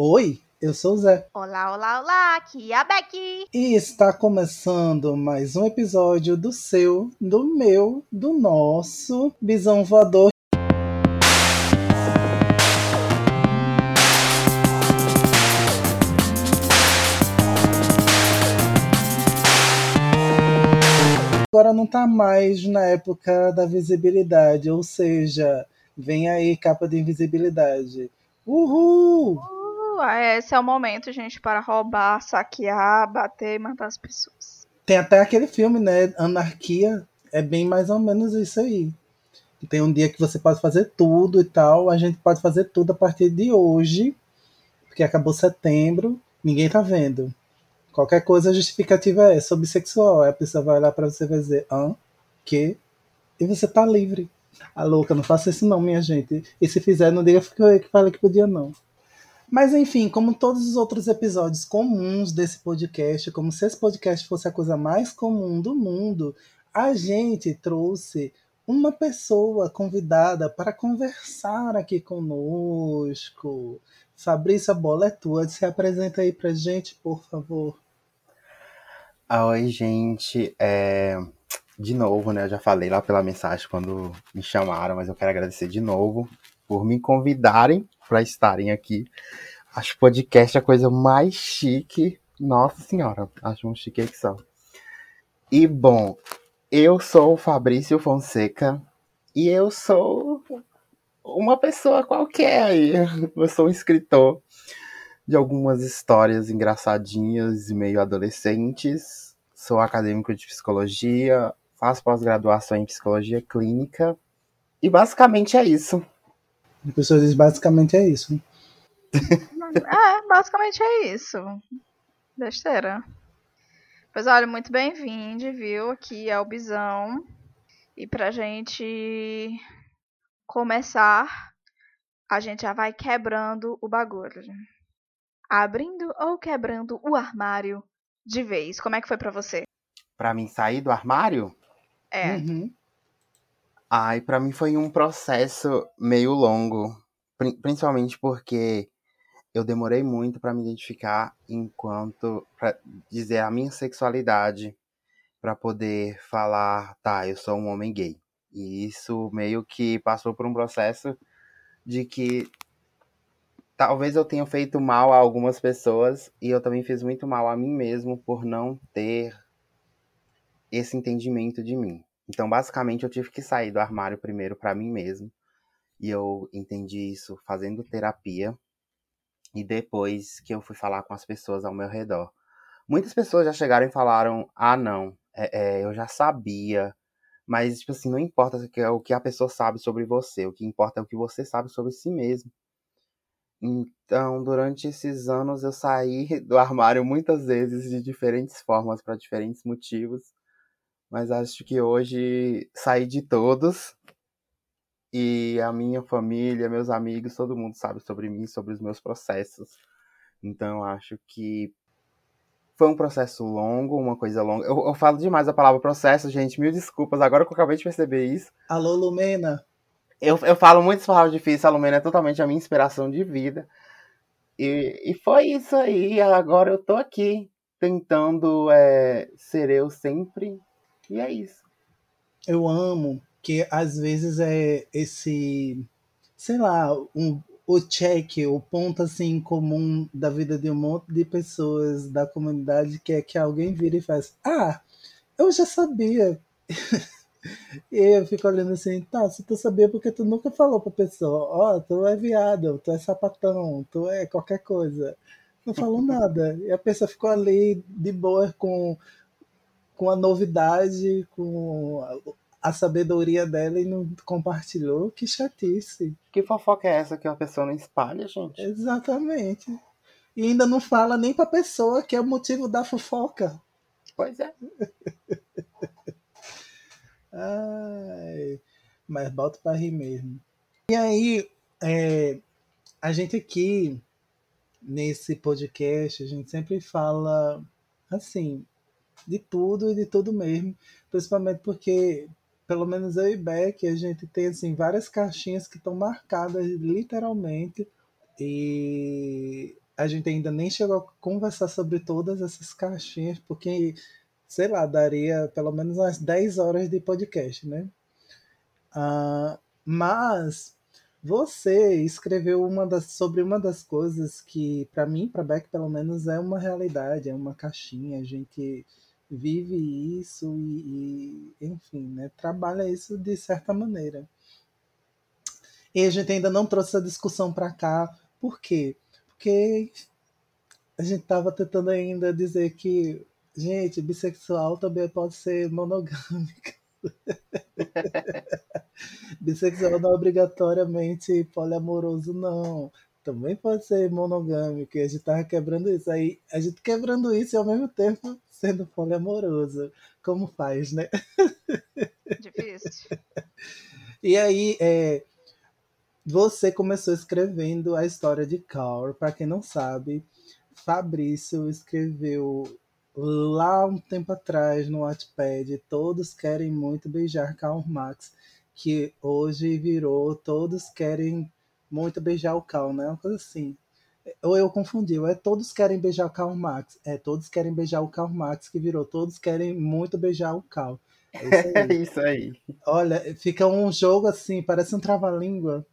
Oi, eu sou o Zé. Olá, olá, olá, aqui é a Becky. E está começando mais um episódio do seu, do meu, do nosso Bisão Voador. Agora não tá mais na época da visibilidade, ou seja, vem aí capa de invisibilidade. Uhul! Uh, esse é o momento, gente, para roubar, saquear, bater e matar as pessoas. Tem até aquele filme, né? Anarquia. É bem mais ou menos isso aí. Tem um dia que você pode fazer tudo e tal. A gente pode fazer tudo a partir de hoje. Porque acabou setembro, ninguém tá vendo. Qualquer coisa a justificativa é sobre sexual. Aí a pessoa vai lá pra você e vai dizer, hã? Que? E você tá livre. A louca, não faça isso não, minha gente. E se fizer, não diga que eu que falei que podia, não. Mas enfim, como todos os outros episódios comuns desse podcast, como se esse podcast fosse a coisa mais comum do mundo, a gente trouxe uma pessoa convidada para conversar aqui conosco. Fabrício, a bola é tua. Se apresenta aí pra gente, por favor. Oi, gente. É... De novo, né? Eu já falei lá pela mensagem quando me chamaram, mas eu quero agradecer de novo por me convidarem para estarem aqui. Acho podcast a coisa mais chique. Nossa Senhora, acho um chique que só. E bom, eu sou o Fabrício Fonseca e eu sou uma pessoa qualquer aí. Eu sou um escritor de algumas histórias engraçadinhas e meio adolescentes. Sou acadêmico de psicologia, faço pós-graduação em psicologia clínica. E basicamente é isso. A pessoa diz basicamente é isso. é, basicamente é isso. Besteira. Pois olha, muito bem-vindo, viu? Aqui é o Bisão. E pra gente começar, a gente já vai quebrando o bagulho abrindo ou quebrando o armário de vez? Como é que foi para você? Para mim sair do armário? É. Uhum. Ai, para mim foi um processo meio longo, principalmente porque eu demorei muito para me identificar enquanto para dizer a minha sexualidade, para poder falar, tá, eu sou um homem gay. E isso meio que passou por um processo de que talvez eu tenha feito mal a algumas pessoas e eu também fiz muito mal a mim mesmo por não ter esse entendimento de mim. Então, basicamente, eu tive que sair do armário primeiro para mim mesmo. E eu entendi isso fazendo terapia. E depois que eu fui falar com as pessoas ao meu redor. Muitas pessoas já chegaram e falaram: ah, não, é, é, eu já sabia. Mas, tipo assim, não importa o que a pessoa sabe sobre você. O que importa é o que você sabe sobre si mesmo. Então, durante esses anos eu saí do armário muitas vezes de diferentes formas para diferentes motivos, mas acho que hoje saí de todos e a minha família, meus amigos, todo mundo sabe sobre mim, sobre os meus processos. Então, acho que foi um processo longo, uma coisa longa. Eu, eu falo demais a palavra processo, gente, mil desculpas, agora que eu acabei de perceber isso. Alô, Lumena. Eu, eu falo muitas palavras difíceis, a Lumena é totalmente a minha inspiração de vida. E, e foi isso aí. Agora eu tô aqui tentando é, ser eu sempre. E é isso. Eu amo que às vezes é esse, sei lá, um, o check, o ponto assim comum da vida de um monte de pessoas da comunidade que é que alguém vira e faz: Ah, eu já sabia. E eu fico olhando assim, tá, se tu sabia porque tu nunca falou pra pessoa, ó, oh, tu é viado, tu é sapatão, tu é qualquer coisa. Não falou nada. E a pessoa ficou ali de boa com, com a novidade, com a, sabedoria dela e não compartilhou. Que chatice. Que fofoca é essa que a pessoa não espalha, gente? Exatamente. E ainda não fala nem pra pessoa que é o motivo da fofoca. Pois é. Ai, mas bota para rir mesmo. E aí, é, a gente aqui, nesse podcast, a gente sempre fala, assim, de tudo e de tudo mesmo. Principalmente porque, pelo menos eu e Beck, a gente tem, assim, várias caixinhas que estão marcadas literalmente. E a gente ainda nem chegou a conversar sobre todas essas caixinhas, porque, sei lá, daria pelo menos umas 10 horas de podcast, né? Uh, mas você escreveu uma das, sobre uma das coisas que, para mim, para Beck, pelo menos, é uma realidade, é uma caixinha. A gente vive isso e, e, enfim, né, trabalha isso de certa maneira. E a gente ainda não trouxe essa discussão para cá. Por quê? Porque a gente estava tentando ainda dizer que, gente, bissexual também pode ser monogâmica. Bissexual não é obrigatoriamente poliamoroso, não. Também pode ser monogâmico. E a gente tava quebrando isso. Aí a gente quebrando isso e ao mesmo tempo sendo poliamoroso. Como faz, né? Difícil. E aí, é, você começou escrevendo a história de Carl. Para quem não sabe, Fabrício escreveu lá um tempo atrás no Wattpad, todos querem muito beijar Karl Marx, que hoje virou todos querem muito beijar o Karl, né? Uma coisa assim. Ou eu confundi, é todos querem beijar o Karl Marx. É todos querem beijar o Karl Marx, que virou todos querem muito beijar o Karl. É isso aí. isso aí. Olha, fica um jogo assim, parece um trava-língua.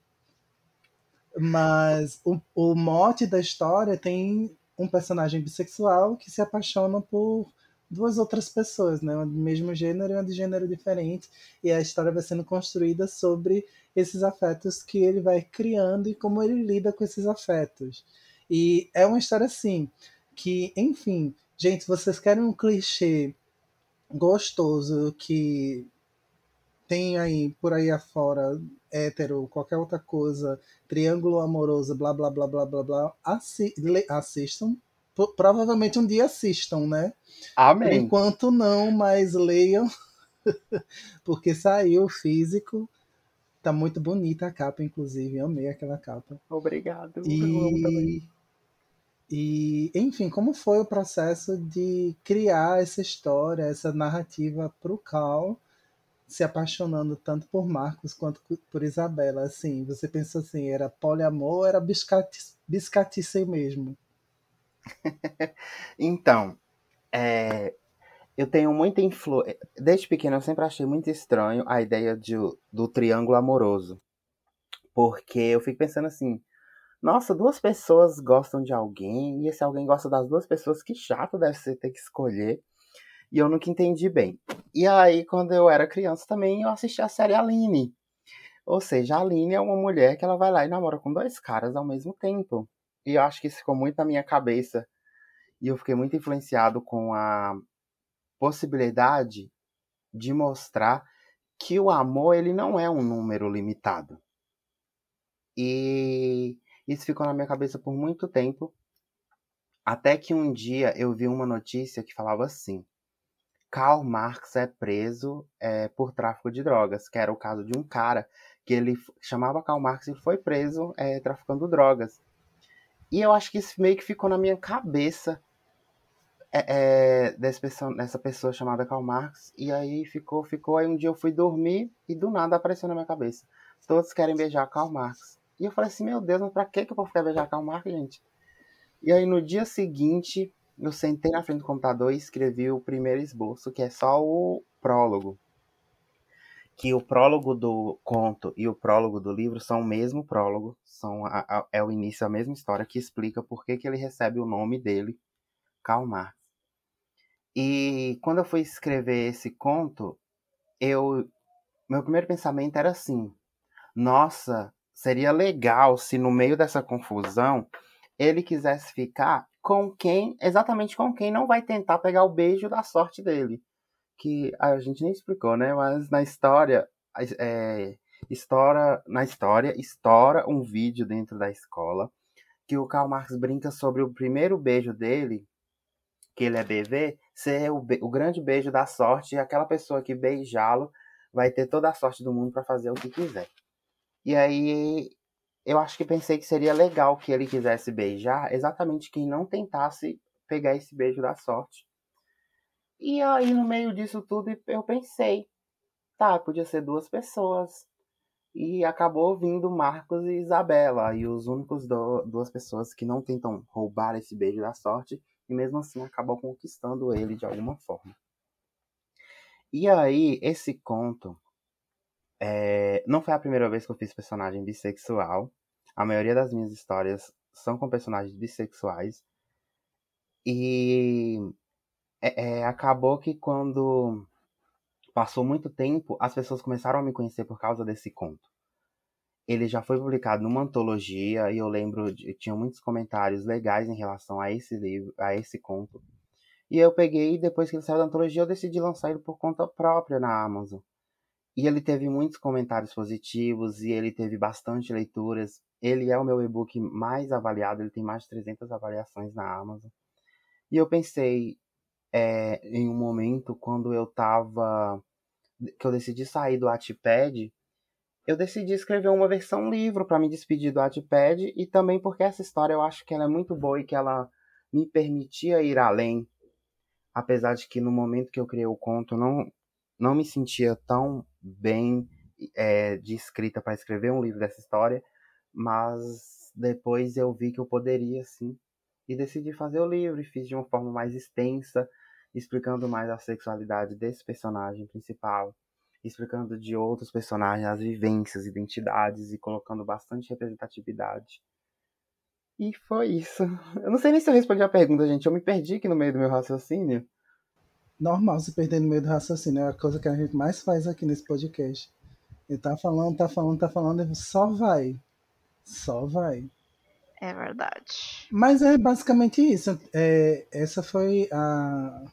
Mas o, o mote da história tem um personagem bissexual que se apaixona por duas outras pessoas, né? Uma do mesmo gênero e uma de gênero diferente. E a história vai sendo construída sobre esses afetos que ele vai criando e como ele lida com esses afetos. E é uma história assim, que, enfim, gente, vocês querem um clichê gostoso que tem aí por aí afora hétero, qualquer outra coisa, triângulo amoroso, blá blá blá blá blá blá, assi assistam. Provavelmente um dia assistam, né? Amém. Por enquanto não, mas leiam, porque saiu físico. Tá muito bonita a capa, inclusive. Eu amei aquela capa. Obrigado. E... E, enfim, como foi o processo de criar essa história, essa narrativa para o Cal? se apaixonando tanto por Marcos quanto por Isabela. Assim, você pensou assim, era poliamor ou era biscatice, biscatice mesmo? então, é, eu tenho muita influência. Desde pequeno eu sempre achei muito estranho a ideia de, do triângulo amoroso. Porque eu fico pensando assim, nossa, duas pessoas gostam de alguém, e esse alguém gosta das duas pessoas, que chato deve ser ter que escolher e eu nunca entendi bem. E aí, quando eu era criança também, eu assisti a série Aline. Ou seja, a Aline é uma mulher que ela vai lá e namora com dois caras ao mesmo tempo. E eu acho que isso ficou muito na minha cabeça. E eu fiquei muito influenciado com a possibilidade de mostrar que o amor ele não é um número limitado. E isso ficou na minha cabeça por muito tempo, até que um dia eu vi uma notícia que falava assim: Karl Marx é preso é, por tráfico de drogas, que era o caso de um cara que ele chamava Karl Marx e foi preso é, traficando drogas. E eu acho que isso meio que ficou na minha cabeça é, é, dessa, pessoa, dessa pessoa chamada Karl Marx. E aí ficou, ficou. Aí um dia eu fui dormir e do nada apareceu na minha cabeça. Todos querem beijar Karl Marx. E eu falei assim, meu Deus, mas pra que, que eu vou ficar beijar Karl Marx, gente? E aí no dia seguinte eu sentei na frente do computador e escrevi o primeiro esboço, que é só o prólogo. Que o prólogo do conto e o prólogo do livro são o mesmo prólogo, são a, a, é o início, a mesma história que explica por que, que ele recebe o nome dele, Karl Marx. E quando eu fui escrever esse conto, eu meu primeiro pensamento era assim: nossa, seria legal se no meio dessa confusão ele quisesse ficar com quem, exatamente com quem não vai tentar pegar o beijo da sorte dele. Que a gente nem explicou, né? Mas na história, é, estoura, na história, estoura um vídeo dentro da escola que o Karl Marx brinca sobre o primeiro beijo dele, que ele é BV, ser o, o grande beijo da sorte e aquela pessoa que beijá-lo vai ter toda a sorte do mundo para fazer o que quiser. E aí eu acho que pensei que seria legal que ele quisesse beijar exatamente quem não tentasse pegar esse beijo da sorte. E aí, no meio disso tudo, eu pensei, tá, podia ser duas pessoas. E acabou vindo Marcos e Isabela, e os únicos do, duas pessoas que não tentam roubar esse beijo da sorte, e mesmo assim acabam conquistando ele de alguma forma. E aí, esse conto é, não foi a primeira vez que eu fiz personagem bissexual. A maioria das minhas histórias são com personagens bissexuais. E é, é, acabou que quando passou muito tempo, as pessoas começaram a me conhecer por causa desse conto. Ele já foi publicado numa antologia e eu lembro de tinha muitos comentários legais em relação a esse livro, a esse conto. E eu peguei, depois que ele saiu da antologia, eu decidi lançar ele por conta própria na Amazon. E ele teve muitos comentários positivos e ele teve bastante leituras. Ele é o meu e-book mais avaliado, ele tem mais de 300 avaliações na Amazon. E eu pensei, é, em um momento, quando eu tava. que eu decidi sair do Wattpad, eu decidi escrever uma versão livro para me despedir do Wattpad e também porque essa história eu acho que ela é muito boa e que ela me permitia ir além. Apesar de que no momento que eu criei o conto, não, não me sentia tão bem é, de escrita para escrever um livro dessa história, mas depois eu vi que eu poderia sim e decidi fazer o livro e fiz de uma forma mais extensa, explicando mais a sexualidade desse personagem principal, explicando de outros personagens as vivências, identidades e colocando bastante representatividade. E foi isso. Eu não sei nem se eu respondi a pergunta, gente. Eu me perdi aqui no meio do meu raciocínio normal se perder no meio do raciocínio. É a coisa que a gente mais faz aqui nesse podcast. Ele tá falando, tá falando, tá falando, e só vai. Só vai. É verdade. Mas é basicamente isso. É, essa foi a,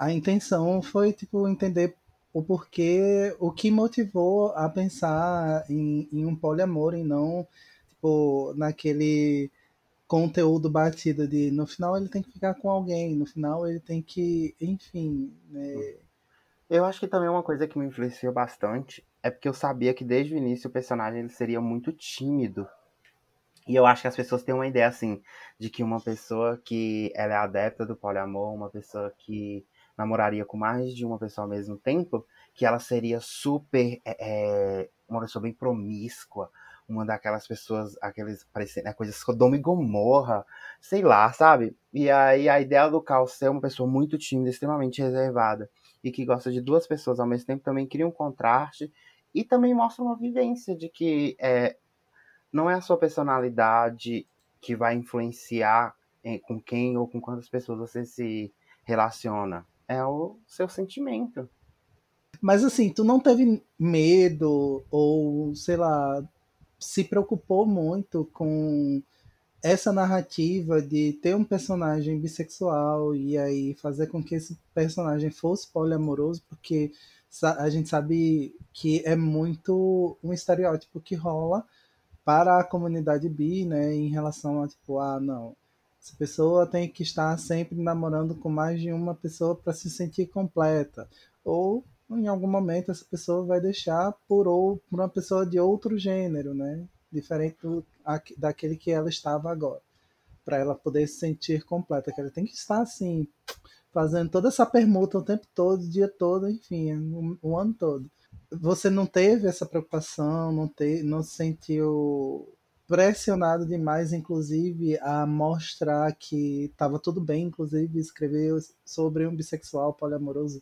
a intenção, foi tipo entender o porquê, o que motivou a pensar em, em um poliamor e não tipo naquele conteúdo batido de no final ele tem que ficar com alguém, no final ele tem que, enfim, né? Eu acho que também uma coisa que me influenciou bastante é porque eu sabia que desde o início o personagem ele seria muito tímido. E eu acho que as pessoas têm uma ideia assim de que uma pessoa que ela é adepta do poliamor, uma pessoa que namoraria com mais de uma pessoa ao mesmo tempo, que ela seria super é, é uma pessoa bem promíscua, uma daquelas pessoas, aqueles parecendo né, coisas Sodoma e Gomorra, sei lá, sabe? E aí a ideia do Cal ser uma pessoa muito tímida, extremamente reservada e que gosta de duas pessoas ao mesmo tempo também cria um contraste e também mostra uma vivência de que é, não é a sua personalidade que vai influenciar em, com quem ou com quantas pessoas você se relaciona, é o seu sentimento. Mas assim, tu não teve medo ou, sei lá, se preocupou muito com essa narrativa de ter um personagem bissexual e aí fazer com que esse personagem fosse poliamoroso, porque a gente sabe que é muito um estereótipo que rola para a comunidade bi, né, em relação a tipo, ah, não, essa pessoa tem que estar sempre namorando com mais de uma pessoa para se sentir completa, ou em algum momento essa pessoa vai deixar por, ou, por uma pessoa de outro gênero, né? Diferente do, daquele que ela estava agora. Para ela poder se sentir completa. Que ela tem que estar assim, fazendo toda essa permuta o tempo todo, o dia todo, enfim, o, o ano todo. Você não teve essa preocupação, não, te, não se sentiu pressionado demais, inclusive, a mostrar que estava tudo bem, inclusive, escrever sobre um bissexual poliamoroso?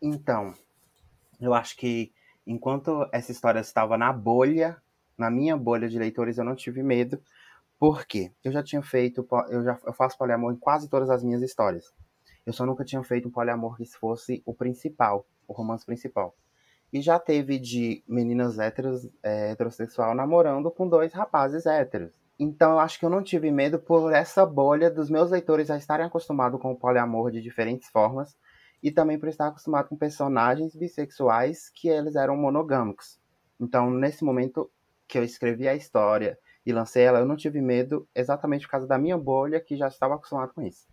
Então, eu acho que enquanto essa história estava na bolha, na minha bolha de leitores, eu não tive medo. Por quê? Eu já tinha feito, eu já eu faço poliamor em quase todas as minhas histórias. Eu só nunca tinha feito um poliamor que fosse o principal, o romance principal. E já teve de meninas héteros, é, heterossexual namorando com dois rapazes héteros. Então eu acho que eu não tive medo por essa bolha dos meus leitores já estarem acostumados com o poliamor de diferentes formas e também por estar acostumado com personagens bissexuais que eles eram monogâmicos. Então, nesse momento que eu escrevi a história e lancei ela, eu não tive medo exatamente por causa da minha bolha que já estava acostumado com isso.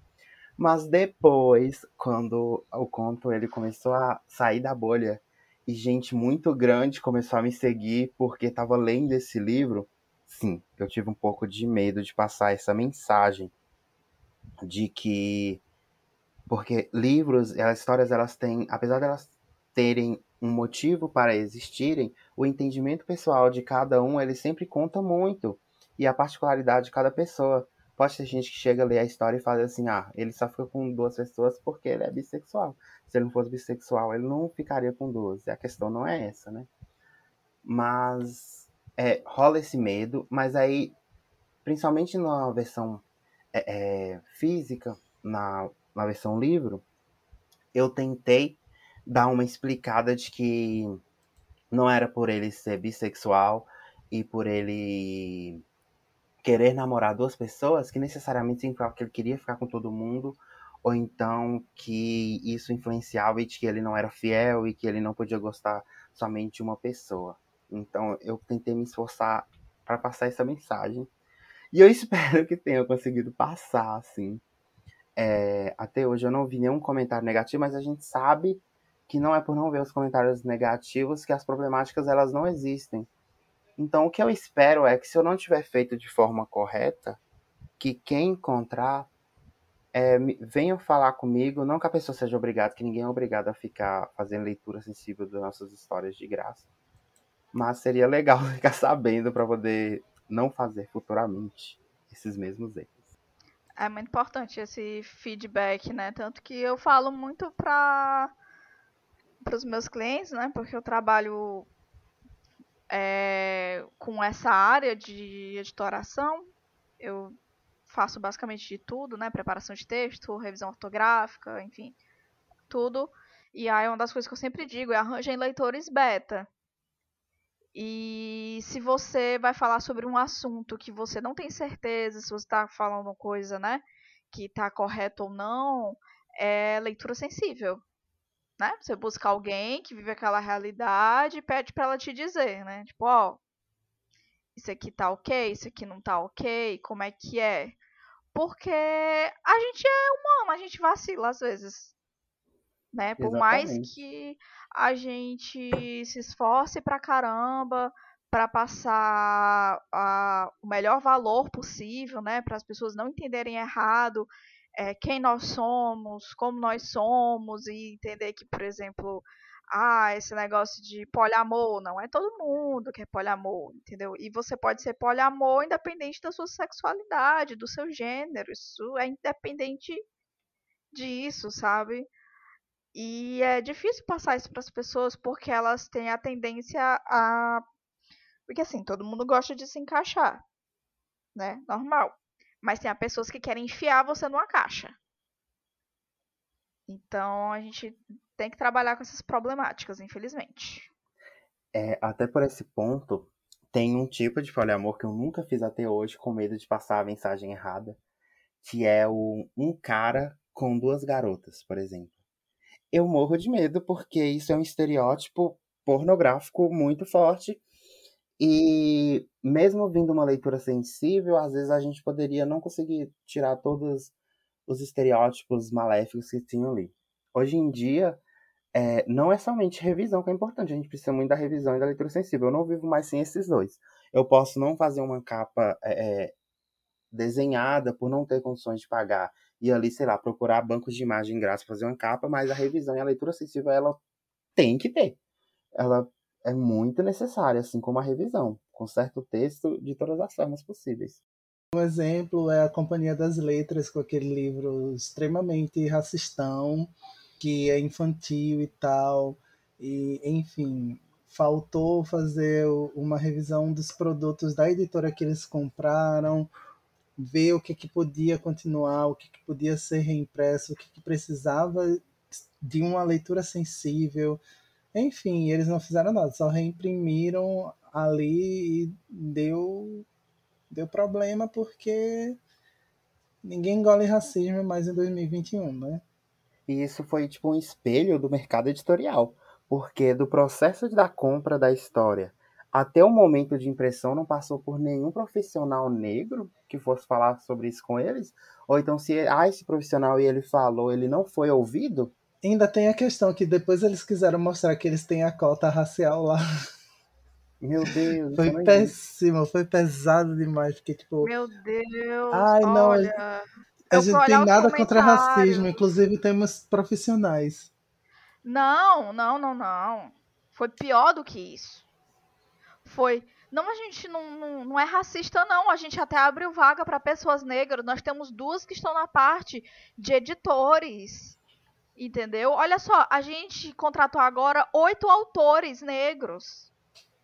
Mas depois, quando o conto ele começou a sair da bolha e gente muito grande começou a me seguir porque estava lendo esse livro, sim, eu tive um pouco de medo de passar essa mensagem de que porque livros, as histórias, elas têm, apesar de elas terem um motivo para existirem, o entendimento pessoal de cada um ele sempre conta muito e a particularidade de cada pessoa. Pode ter gente que chega a ler a história e fala assim: ah, ele só fica com duas pessoas porque ele é bissexual. Se ele não fosse bissexual, ele não ficaria com duas. A questão não é essa, né? Mas é, rola esse medo, mas aí, principalmente na versão é, é, física, na, na versão livro, eu tentei dar uma explicada de que não era por ele ser bissexual e por ele querer namorar duas pessoas que necessariamente significava que ele queria ficar com todo mundo ou então que isso influenciava e de que ele não era fiel e que ele não podia gostar somente de uma pessoa. Então eu tentei me esforçar para passar essa mensagem e eu espero que tenha conseguido passar assim. É, até hoje eu não vi nenhum comentário negativo, mas a gente sabe que não é por não ver os comentários negativos que as problemáticas elas não existem. Então, o que eu espero é que se eu não tiver feito de forma correta, que quem encontrar é, venha falar comigo, não que a pessoa seja obrigada, que ninguém é obrigado a ficar fazendo leitura sensível das nossas histórias de graça. Mas seria legal ficar sabendo para poder não fazer futuramente esses mesmos erros. É muito importante esse feedback, né? Tanto que eu falo muito para os meus clientes, né? Porque eu trabalho é, com essa área de editoração. Eu faço basicamente de tudo, né? Preparação de texto, revisão ortográfica, enfim, tudo. E aí uma das coisas que eu sempre digo é arranjem leitores beta. E se você vai falar sobre um assunto que você não tem certeza se você está falando coisa, né, que está correto ou não, é leitura sensível né? Você busca alguém que vive aquela realidade e pede para ela te dizer, né? Tipo, ó, isso aqui tá ok, isso aqui não tá ok, como é que é? Porque a gente é humano, a gente vacila às vezes. Né? Por Exatamente. mais que a gente se esforce pra caramba para passar a, o melhor valor possível, né, para as pessoas não entenderem errado é, quem nós somos, como nós somos, e entender que, por exemplo, ah, esse negócio de poliamor, não é todo mundo que é poliamor, entendeu? E você pode ser poliamor independente da sua sexualidade, do seu gênero, isso é independente disso, sabe? E é difícil passar isso para as pessoas porque elas têm a tendência a. Porque assim, todo mundo gosta de se encaixar, né? Normal. Mas tem pessoas que querem enfiar você numa caixa. Então a gente tem que trabalhar com essas problemáticas, infelizmente. É, até por esse ponto, tem um tipo de poliamor que eu nunca fiz até hoje, com medo de passar a mensagem errada, que é o um cara com duas garotas, por exemplo. Eu morro de medo porque isso é um estereótipo pornográfico muito forte e mesmo vindo uma leitura sensível, às vezes a gente poderia não conseguir tirar todos os estereótipos maléficos que tinham ali. Hoje em dia, é, não é somente revisão que é importante, a gente precisa muito da revisão e da leitura sensível. Eu não vivo mais sem esses dois. Eu posso não fazer uma capa é, é desenhada por não ter condições de pagar e ali, sei lá, procurar bancos de imagem grátis fazer uma capa, mas a revisão e a leitura sensível ela tem que ter. Ela é muito necessária, assim como a revisão, com certo texto de todas as formas possíveis. Um exemplo é a Companhia das Letras, com aquele livro extremamente racistão, que é infantil e tal. E, enfim, faltou fazer uma revisão dos produtos da editora que eles compraram, ver o que, que podia continuar, o que, que podia ser reimpresso, o que, que precisava de uma leitura sensível, enfim, eles não fizeram nada, só reimprimiram ali e deu, deu problema porque ninguém engole racismo mais em 2021, né? E isso foi tipo um espelho do mercado editorial, porque do processo da compra da história até o momento de impressão não passou por nenhum profissional negro que fosse falar sobre isso com eles, ou então se ah, esse profissional e ele falou, ele não foi ouvido, Ainda tem a questão que depois eles quiseram mostrar que eles têm a cota racial lá. Meu Deus. Foi péssimo, foi pesado demais. Porque, tipo. Meu Deus. Ai, não. Olha, a gente tem nada contra racismo, inclusive temos profissionais. Não, não, não, não. Foi pior do que isso. Foi. Não, a gente não, não, não é racista, não. A gente até abriu vaga para pessoas negras. Nós temos duas que estão na parte de editores. Entendeu? Olha só, a gente contratou agora oito autores negros.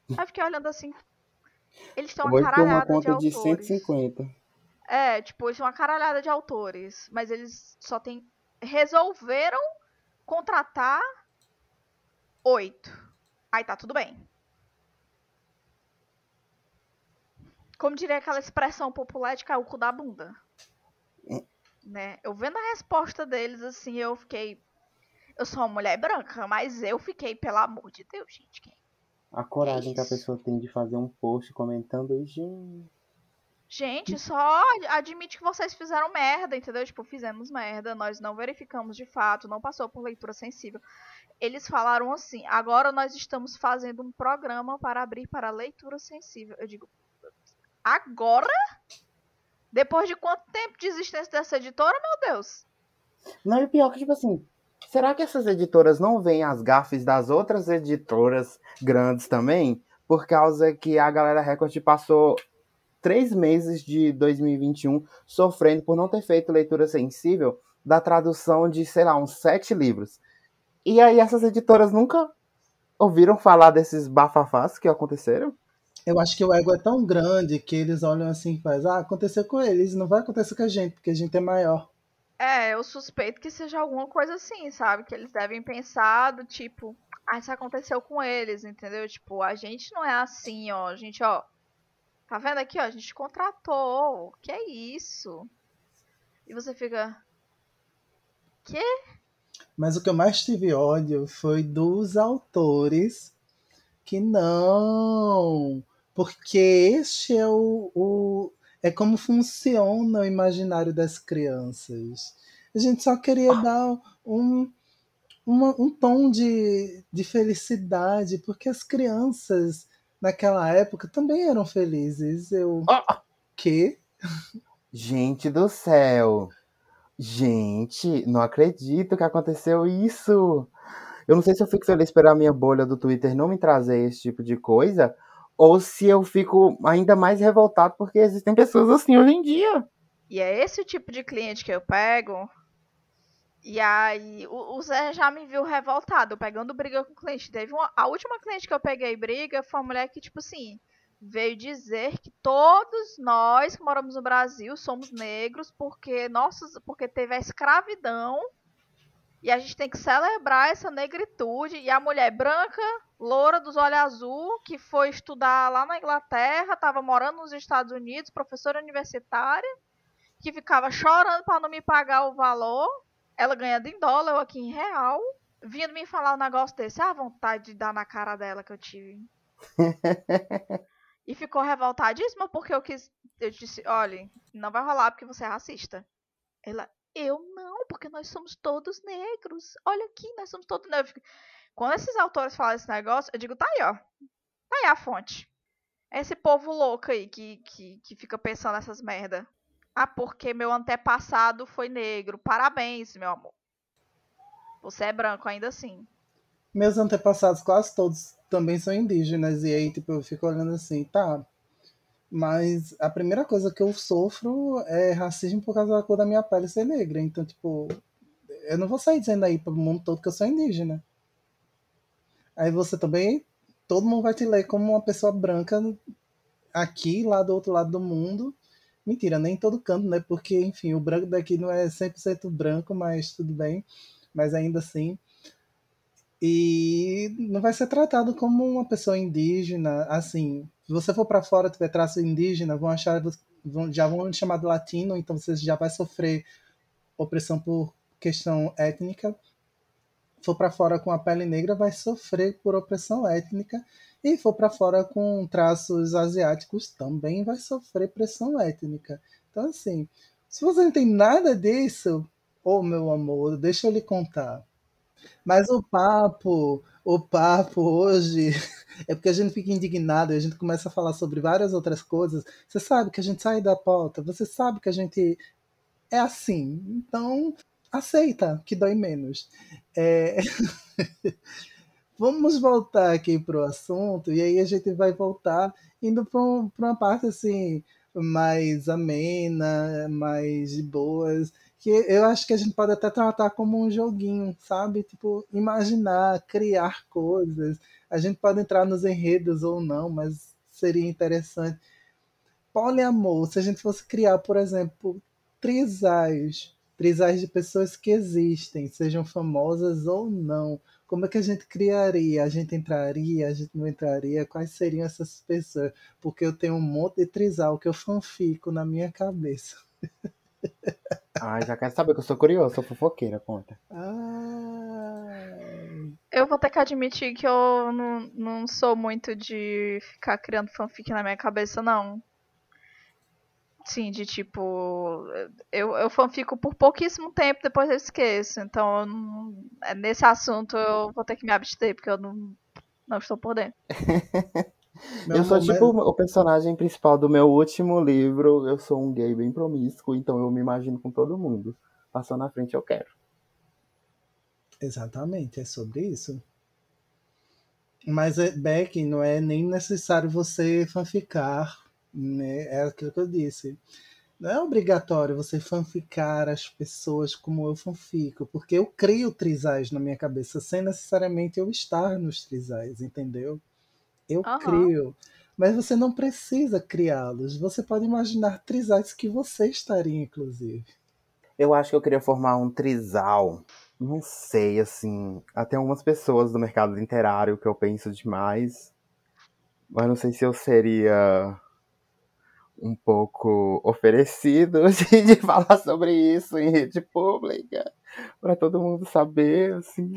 Aí eu fiquei olhando assim. Eles estão uma caralhada uma conta de, de autores. 150. É, tipo, eles são uma caralhada de autores. Mas eles só tem. Resolveram contratar oito. Aí tá tudo bem. Como diria aquela expressão popular de cair o cu da bunda. Hum. Né? Eu vendo a resposta deles, assim, eu fiquei. Eu sou uma mulher branca, mas eu fiquei, pelo amor de Deus, gente. Que... A coragem que a pessoa tem de fazer um post comentando, gente. Gente, só admite que vocês fizeram merda, entendeu? Tipo, fizemos merda, nós não verificamos de fato, não passou por leitura sensível. Eles falaram assim: agora nós estamos fazendo um programa para abrir para leitura sensível. Eu digo, agora? Depois de quanto tempo de existência dessa editora, meu Deus? Não, e pior que, tipo assim, será que essas editoras não veem as gafes das outras editoras grandes também? Por causa que a Galera Record passou três meses de 2021 sofrendo por não ter feito leitura sensível da tradução de, sei lá, uns sete livros. E aí essas editoras nunca ouviram falar desses bafafás que aconteceram? Eu acho que o ego é tão grande que eles olham assim e fazem, ah, aconteceu com eles, não vai acontecer com a gente, porque a gente é maior. É, eu suspeito que seja alguma coisa assim, sabe? Que eles devem pensar do tipo, ah, isso aconteceu com eles, entendeu? Tipo, a gente não é assim, ó. A gente, ó. Tá vendo aqui, ó? A gente contratou. Que é isso? E você fica. Quê? Mas o que eu mais tive ódio foi dos autores que não porque este é o, o é como funciona o imaginário das crianças. A gente só queria ah. dar um, uma, um tom de, de felicidade, porque as crianças naquela época também eram felizes. Eu. Ah. Que? Gente do céu! Gente, não acredito que aconteceu isso! Eu não sei se eu fico feliz esperar a minha bolha do Twitter não me trazer esse tipo de coisa, ou se eu fico ainda mais revoltado porque existem pessoas assim hoje em dia. E é esse o tipo de cliente que eu pego. E aí, o, o Zé já me viu revoltado, pegando briga com o cliente. Teve uma, a última cliente que eu peguei briga foi uma mulher que, tipo assim, veio dizer que todos nós que moramos no Brasil somos negros porque nossos, porque teve a escravidão e a gente tem que celebrar essa negritude. E a mulher branca, loura, dos olhos azul, que foi estudar lá na Inglaterra, estava morando nos Estados Unidos, professora universitária, que ficava chorando para não me pagar o valor. Ela ganhando em dólar, eu aqui em real. Vindo me falar um negócio desse, a vontade de dar na cara dela que eu tive. e ficou revoltadíssima porque eu quis. Eu disse: olha, não vai rolar porque você é racista. Ela, eu não, porque nós somos todos negros. Olha aqui, nós somos todos negros. Quando esses autores falam esse negócio, eu digo, tá aí, ó. Tá aí a fonte. É esse povo louco aí que, que, que fica pensando nessas merda. Ah, porque meu antepassado foi negro. Parabéns, meu amor. Você é branco ainda assim. Meus antepassados quase todos também são indígenas. E aí, tipo, eu fico olhando assim, tá. Mas a primeira coisa que eu sofro é racismo por causa da cor da minha pele ser negra. Então, tipo, eu não vou sair dizendo aí pro mundo todo que eu sou indígena. Aí você também, todo mundo vai te ler como uma pessoa branca aqui, lá do outro lado do mundo. Mentira, nem todo canto, né? Porque, enfim, o branco daqui não é 100% branco, mas tudo bem. Mas ainda assim. E não vai ser tratado como uma pessoa indígena, assim, se você for para fora tiver traço indígena, vão achar vão, já vão chamar de latino, então você já vai sofrer opressão por questão étnica. For para fora com a pele negra, vai sofrer por opressão étnica. E for para fora com traços asiáticos, também vai sofrer pressão étnica. Então, assim, se você não tem nada disso, ô oh, meu amor, deixa eu lhe contar. Mas o papo, o papo hoje é porque a gente fica indignado e a gente começa a falar sobre várias outras coisas. Você sabe que a gente sai da pauta, você sabe que a gente é assim. Então, aceita, que dói menos. É... vamos voltar aqui pro assunto, e aí a gente vai voltar indo para um, uma parte assim mais amena, mais de boas, que eu acho que a gente pode até tratar como um joguinho, sabe? Tipo, imaginar, criar coisas. A gente pode entrar nos enredos ou não, mas seria interessante. Poliamor, se a gente fosse criar, por exemplo, trisais, trisais de pessoas que existem, sejam famosas ou não. Como é que a gente criaria? A gente entraria, a gente não entraria? Quais seriam essas pessoas? Porque eu tenho um monte de trisal que eu fanfico na minha cabeça. Ah, já quero saber que eu sou curioso, sou fofoqueira, conta. Ai. Eu vou ter que admitir que eu não, não sou muito de ficar criando fanfic na minha cabeça, não. Sim, de tipo. Eu, eu fanfico por pouquíssimo tempo, depois eu esqueço. Então, eu não- é, nesse assunto eu vou ter que me abster, porque eu não, não estou por dentro. Meu eu sou amor, tipo o personagem principal do meu último livro. Eu sou um gay bem promíscuo, então eu me imagino com todo mundo. Passou na frente, eu quero. Exatamente, é sobre isso. Mas, é, Beck, não é nem necessário você fanficar, né? É aquilo que eu disse. Não é obrigatório você fanficar as pessoas como eu fanfico, porque eu crio trisais na minha cabeça sem necessariamente eu estar nos trisais, entendeu? Eu Aham. crio. Mas você não precisa criá-los. Você pode imaginar trisais que você estaria, inclusive. Eu acho que eu queria formar um trisal. Não sei, assim. Até algumas pessoas do mercado literário que eu penso demais. Mas não sei se eu seria um pouco oferecido de, de falar sobre isso em rede pública. Pra todo mundo saber, assim.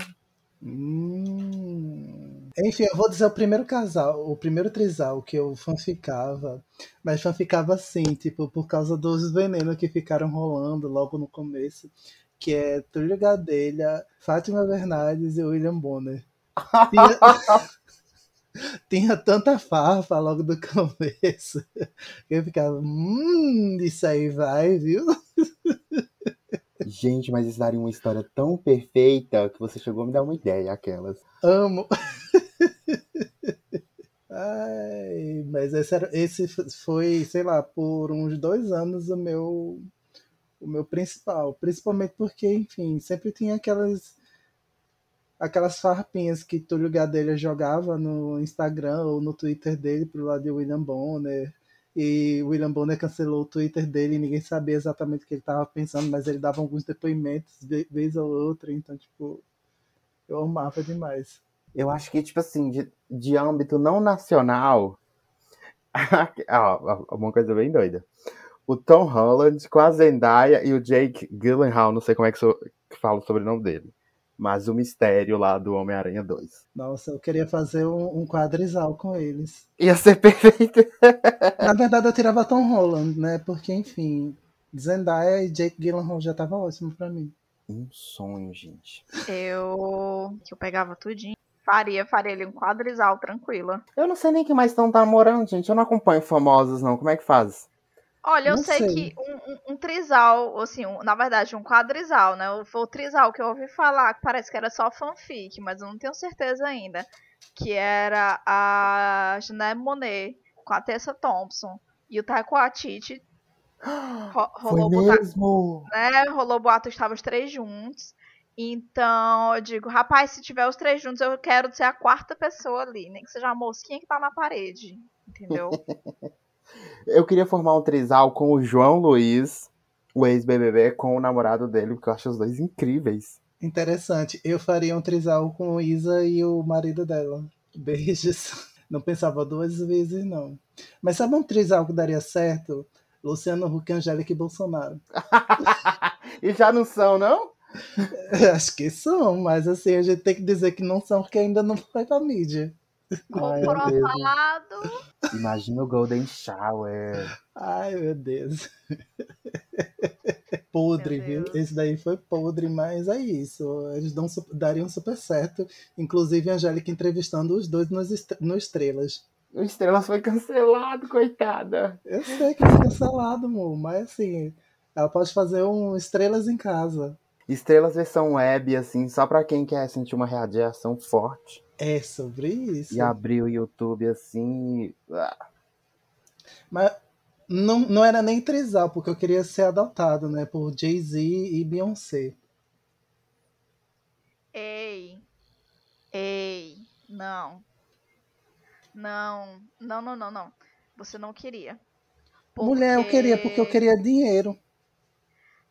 Hum. Enfim, eu vou dizer o primeiro casal, o primeiro trisal que eu fanficava, mas fanficava assim, tipo, por causa dos venenos que ficaram rolando logo no começo, que é Túlio Gadelha, Fátima Bernardes e William Bonner. Tinha, tinha tanta farpa logo do começo, que eu ficava, hum, isso aí vai, viu? Gente, mas isso daria uma história tão perfeita que você chegou a me dar uma ideia, aquelas. Amo. Ai, mas esse, era, esse foi, sei lá, por uns dois anos o meu, o meu principal. Principalmente porque, enfim, sempre tinha aquelas aquelas farpinhas que Túlio Gadelha jogava no Instagram ou no Twitter dele pro lado de William Bonner. E William Bonner cancelou o Twitter dele e ninguém sabia exatamente o que ele estava pensando, mas ele dava alguns depoimentos, de vez ou outra, então, tipo, eu amava demais. Eu acho que, tipo assim, de, de âmbito não nacional. Ó, uma coisa bem doida. O Tom Holland com a Zendaya e o Jake Gyllenhaal, não sei como é que, so, que fala o sobrenome dele. Mas o mistério lá do Homem-Aranha 2. Nossa, eu queria fazer um, um quadrisal com eles. Ia ser perfeito. Na verdade, eu tirava Tom Holland, né? Porque, enfim, Zendaya e Jake Gyllenhaal já tava ótimo pra mim. Um sonho, gente. Eu. que eu pegava tudinho. Faria, faria ali um quadrisal tranquila. Eu não sei nem que mais estão namorando, gente. Eu não acompanho famosos, não. Como é que faz? Olha, eu sei, sei. que um, um- um trisal, assim, um- na verdade, um quadrisal, né? Foi o trisal que eu ouvi falar, que parece que era só fanfic, mas eu não tenho certeza ainda. Que era a Janelle Monet com a Tessa Thompson e o Taiko Atiti. Ro- Foi rolou botar mesmo? né? Rolou boato, estavam os três juntos. Então, eu digo, rapaz, se tiver os três juntos, eu quero ser a quarta pessoa ali, nem que seja a mosquinha que tá na parede, entendeu? Eu queria formar um trisal com o João Luiz, o ex-BBB, com o namorado dele, porque eu acho os dois incríveis. Interessante. Eu faria um trisal com Isa e o marido dela. Beijos. Não pensava duas vezes, não. Mas sabe um trisal que daria certo? Luciano Huck, Angélica e Bolsonaro. e já não são, não? Acho que são, mas assim, a gente tem que dizer que não são, porque ainda não foi pra mídia. Comprovado. Imagina o Golden Shower. Ai, meu Deus. podre, Meu viu? Deus. Esse daí foi podre, mas é isso. Eles dão, dariam super certo. Inclusive, a Angélica entrevistando os dois nos no Estrelas. O Estrelas foi cancelado, coitada. Eu sei que foi cancelado, amor, mas assim, ela pode fazer um Estrelas em casa. Estrelas versão web, assim, só pra quem quer sentir uma radiação forte. É sobre isso. E abri o YouTube assim. ah, Mas não, não era nem trisal, porque eu queria ser adotado, né? Por Jay-Z e Beyoncé. Ei. Ei. Não. Não. Não, não, não, não. Você não queria. Mulher, eu queria, porque eu queria dinheiro.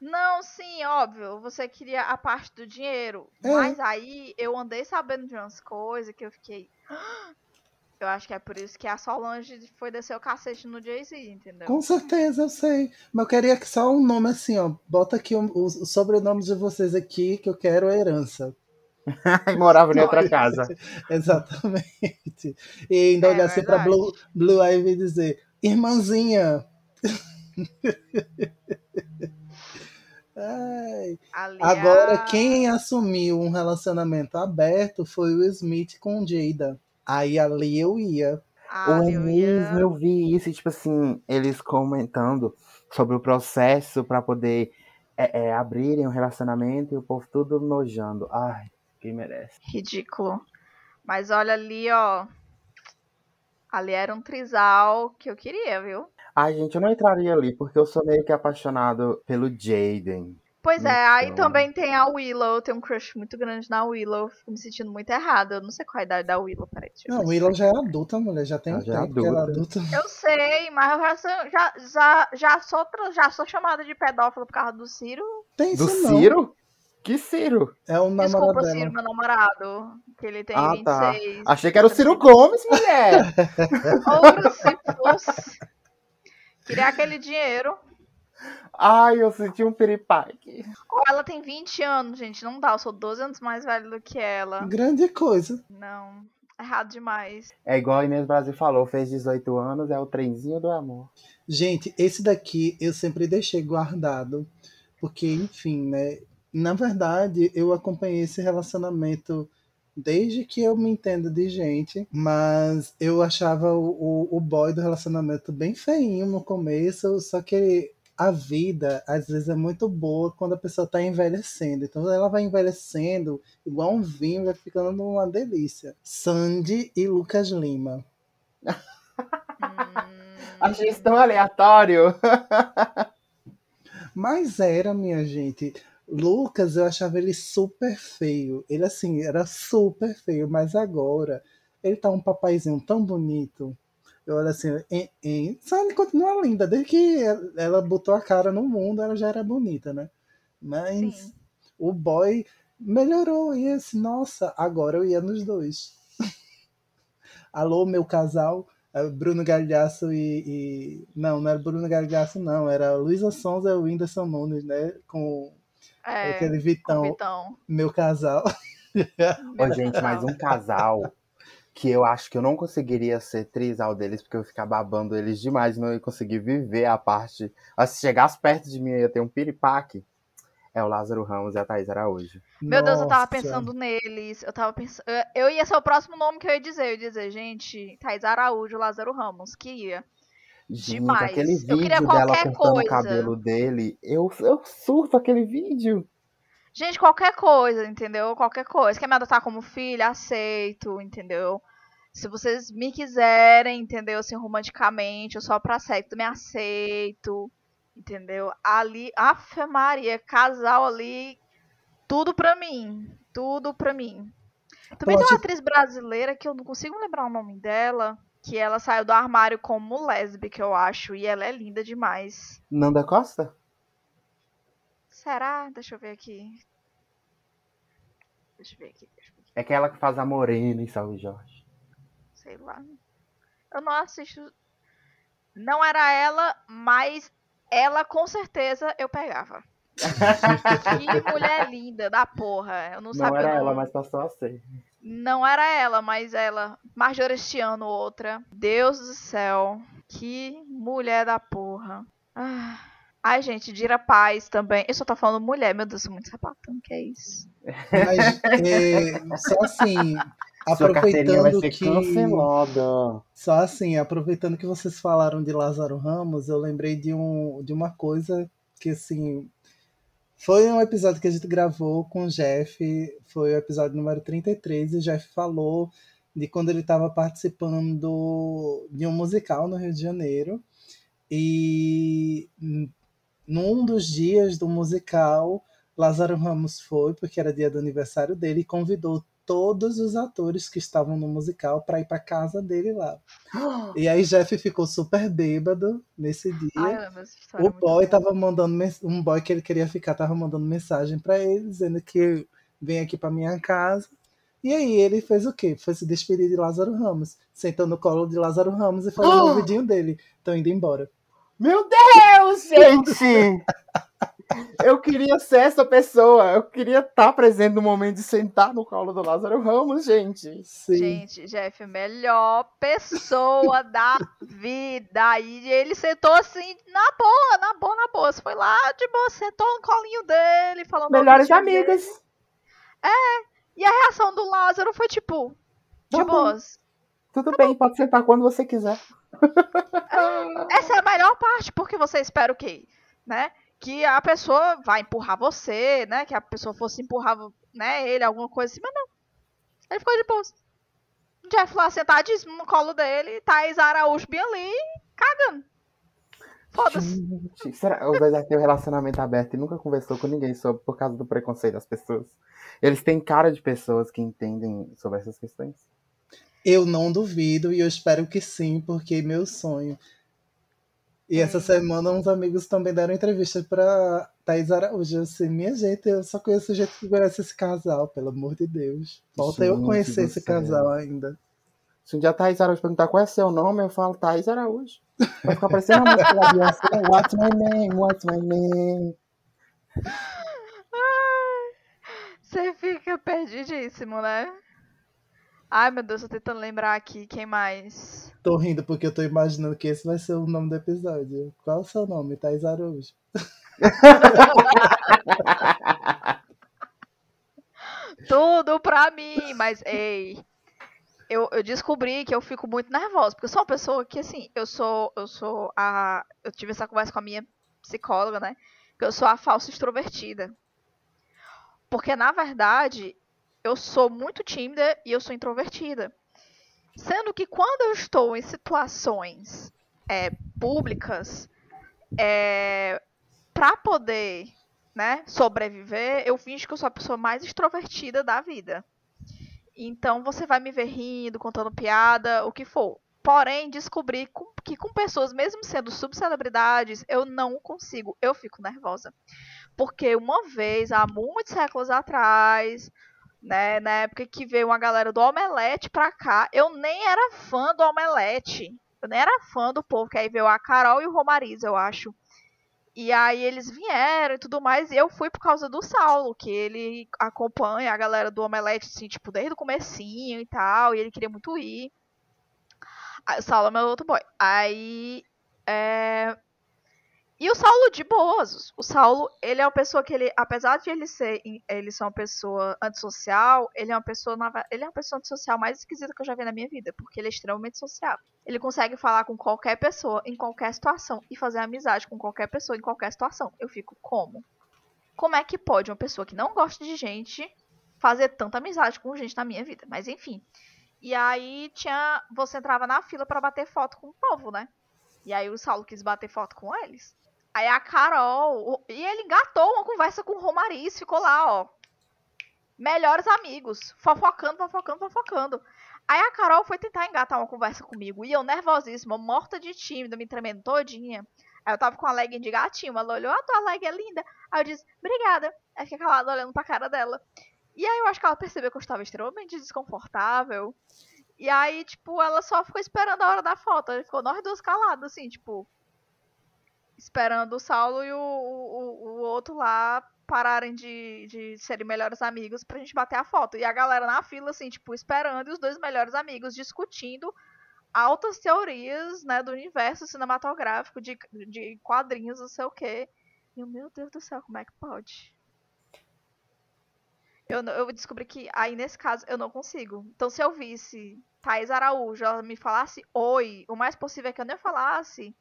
Não, sim, óbvio. Você queria a parte do dinheiro. É. Mas aí eu andei sabendo de umas coisas que eu fiquei. Eu acho que é por isso que a Solange foi descer o cacete no Jay-Z, entendeu? Com certeza, eu sei. Mas eu queria que só um nome assim, ó. Bota aqui o, o, o sobrenome de vocês aqui, que eu quero a herança. E morava em outra casa. Exatamente. E ainda É olhar assim pra. Blue, Blue Ivy e dizer, irmãzinha. Ai. Ali Agora, quem assumiu um relacionamento aberto foi o Smith com Jada. Aí ali eu ia. a Ou é eu ia- mesmo, eu vi isso, e, tipo assim, eles comentando sobre o processo pra poder é, é, abrirem um relacionamento e o povo tudo nojando. Ai, quem merece. Ridículo. Mas olha ali, ó. Ali era um trisal que eu queria, viu? Ai, gente, eu não entraria ali, porque eu sou meio que apaixonado pelo Jaden. Pois é, aí Então. também tem a Willow. Eu tenho um crush muito grande na Willow. Fico me sentindo muito errada. Eu não sei qual a idade da Willow, peraí. Não. Willow já é adulta, mulher. Já tem um já é tempo que ela é adulta. adulta. Eu sei, mas eu já sou, já, já, já, sou, já sou chamada de pedófila por causa do Ciro. Tem Do isso não. Ciro? Que Ciro? É o namorado Desculpa, dela. Ciro, meu namorado. Que ele tem Ah, 26. tá. Achei que era o Ciro Gomes, mulher. Ouro se fosse. Queria aquele dinheiro. Ai, eu senti um piripaque. Ela tem 20 anos, gente. Não dá, eu sou 12 anos mais velho do que ela. Grande coisa. Não. Errado demais. É igual a Inês Brasil falou, fez 18 anos, é o trenzinho do amor. Gente, esse daqui eu sempre deixei guardado. Porque, enfim, né? Na verdade, eu acompanhei esse relacionamento desde que eu me entendo de gente. Mas eu achava o, o, o boy do relacionamento bem feinho no começo. Só que a vida, às vezes, é muito boa quando a pessoa tá envelhecendo. Então ela vai envelhecendo, igual um vinho, vai ficando uma delícia. Sandy e Lucas Lima. Hum, Achei isso tão aleatório. Mas era, minha gente. Lucas, eu achava ele super feio. Ele, assim, era super feio. Mas agora, ele tá um papaizinho tão bonito. Eu olho assim, em, em... Continua linda. Desde que ela- botou a cara no mundo, ela já era bonita, né? Mas Sim. o boy melhorou. E esse, nossa, agora eu ia nos dois. Alô, meu casal. eh, Bruno Galhaço e, e- Não, não era Bruno Galhaço, não. Era Luísa Sonza e o Whindersson Nunes, né? Com É, aquele Vitão, Vitão. meu casal. Ô, gente, mais um casal que eu acho que eu não conseguiria ser trisal deles, porque eu ia ficar babando eles demais, não ia conseguir viver a parte. Mas se chegasse perto de mim, eu ia ter um piripaque. É o Lázaro Ramos e a Thaís Araújo. Meu Deus, eu tava Nossa. pensando neles. Eu tava pensando. Eu, ia ser o próximo nome que eu ia dizer. Eu ia dizer, gente, Thaís Araújo, Lázaro Ramos. Queria. Gente, Demais. aquele Eu vídeo queria dela cortando coisa. o cabelo dele, eu, eu surto aquele vídeo. Gente, qualquer coisa, entendeu? Qualquer coisa. Quer me adotar como filha? Aceito, entendeu? Se vocês me quiserem, entendeu? Assim, romanticamente, eu só pra sexo, me aceito. Entendeu? Ali, Afe Maria, casal ali, tudo pra mim. Tudo pra mim. Também tem Pode- uma atriz brasileira que eu não consigo lembrar o nome dela. Que ela saiu do armário como lésbica, eu acho. E ela é linda demais. Nanda Costa? Será? Deixa eu ver aqui. Deixa eu ver aqui. Deixa eu ver aqui. É aquela que faz a morena em Salve Jorge. Sei lá. Eu não assisto. Não era ela, mas ela com certeza eu pegava. que mulher linda da porra. Eu não, Não sabia. era não- ela, mas passou a ser. Não era ela, mas ela. Marjorie este ano, outra. Deus do céu. Que mulher da porra. Ah. Ai, gente, Dira Paz também. Eu só tô falando mulher, meu Deus, sou muito sapatão, que é isso? Mas é, só assim, Sua carteirinha vai aproveitando ser que. cancelada. Só assim, aproveitando que vocês falaram de Lázaro Ramos, eu lembrei de, um, de uma coisa que, assim, Foi um episódio que a gente gravou com o Jeff, foi o episódio número 33, e o Jeff falou de quando ele estava participando de um musical no Rio de Janeiro. E num dos dias do musical, Lázaro Ramos foi, porque era dia do aniversário dele, e convidou todos os atores que estavam no musical para ir para casa dele lá. E aí Jeff ficou super bêbado nesse dia. Ai, o boy tava mandando um boy que ele queria ficar tava mandando mensagem para ele dizendo que vem aqui para minha casa. E aí ele fez o quê? Foi se despedir de Lázaro Ramos, sentou no colo de Lázaro Ramos e falou oh! no ouvidinho dele, estão indo embora. Meu Deus, gente! Eu queria ser essa pessoa. Eu queria estar presente no momento de sentar no colo do Lázaro Ramos, gente. Sim. Gente, Jeff, melhor pessoa da vida. E ele sentou assim, na boa, na boa, na boa. Você foi lá de boa, sentou no colinho dele, falando. Melhores amigas. Dele. É. E a reação do Lázaro foi tipo, de tá boas. Tudo tá bem, bom. pode sentar quando você quiser. É, essa é a melhor parte, porque você espera o quê? Né? Que a pessoa vai empurrar você, né? Que a pessoa fosse empurrar né, ele, alguma coisa assim, mas não. Ele ficou de boa. Jeff lá sentadíssimo no colo dele, Thaís Araújo bem ali, cagando. Foda-se. Será o Zé tem um relacionamento aberto e nunca conversou com ninguém sobre por causa do preconceito das pessoas? Eles têm cara de pessoas que entendem sobre essas questões? Eu não duvido e eu espero que sim, porque meu sonho e essa semana uns amigos também deram entrevista pra Thais Araújo. Assim, minha gente, eu só conheço gente que conhece esse casal, pelo amor de Deus. Falta eu conhecer esse casal ainda. Se um dia a Thaís Araújo perguntar qual é seu nome, eu falo Thaís Araújo. Vai ficar parecendo uma música da Beyoncé. What's my name? What's my name? Você fica perdidíssimo, né? Ai, meu Deus, tô tentando lembrar aqui quem mais. Tô rindo porque eu tô imaginando que esse vai ser o nome do episódio. Qual é o seu nome? Thais Araújo. Tudo pra mim, mas ei. Eu, eu descobri que eu fico muito nervosa, porque eu sou uma pessoa que, assim, eu sou. Eu sou a. Eu tive essa conversa com a minha psicóloga, né? Que eu sou a falsa extrovertida. Porque, na verdade, eu sou muito tímida e eu sou introvertida. Sendo que quando eu estou em situações é, públicas, é, para poder né, sobreviver, eu finjo que eu sou a pessoa mais extrovertida da vida. Então você vai me ver rindo, contando piada, o que for. Porém, descobri que com pessoas, mesmo sendo subcelebridades, eu não consigo. Eu fico nervosa. Porque uma vez, há muitos séculos atrás, né? Na época que veio uma galera do Omelete pra cá, eu nem era fã do Omelete. Eu nem era fã do povo, que aí veio a Carol e o Romariz, eu acho. E aí eles vieram e tudo mais, e eu fui por causa do Saulo, que ele acompanha a galera do Omelete, assim, tipo, desde o comecinho e tal, e ele queria muito ir. o Saulo é meu outro boy. Aí, é, e o Saulo de boas. O Saulo, ele é uma pessoa que ele, apesar de ele ser, ele ser uma pessoa antissocial, ele é uma pessoa, ele é uma pessoa antissocial mais esquisita que eu já vi na minha vida, porque ele é extremamente social. Ele consegue falar com qualquer pessoa em qualquer situação e fazer amizade com qualquer pessoa em qualquer situação. Eu fico como? Como é que pode uma pessoa que não gosta de gente fazer tanta amizade com gente na minha vida? Mas enfim. E aí tinha, você entrava na fila para bater foto com o povo, né? E aí o Saulo quis bater foto com eles. Aí a Carol. E ele engatou uma conversa com o Romariz, ficou lá, ó. Melhores amigos. Fofocando, fofocando, fofocando. Aí a Carol foi tentar engatar uma conversa comigo. E eu nervosíssima, morta de tímida, me tremendo todinha. Aí eu tava com a legging de gatinho. Ela olhou, ah, tua leg é linda. Aí eu disse, obrigada. Aí fiquei calada olhando pra cara dela. E aí eu acho que ela percebeu que eu estava extremamente desconfortável. E aí, tipo, ela só ficou esperando a hora da foto. Ficou nós duas caladas, assim, tipo esperando o Saulo e o, o, o outro lá pararem de, de serem melhores amigos pra gente bater a foto. E a galera na fila, assim, tipo, esperando e os dois melhores amigos discutindo altas teorias, né, do universo cinematográfico, de, de quadrinhos, não sei o quê. E meu Deus do céu, como é que pode? Eu, eu descobri que aí nesse caso eu não consigo. Então se eu visse Thais Araújo, ela me falasse oi, o mais possível é que eu nem falasse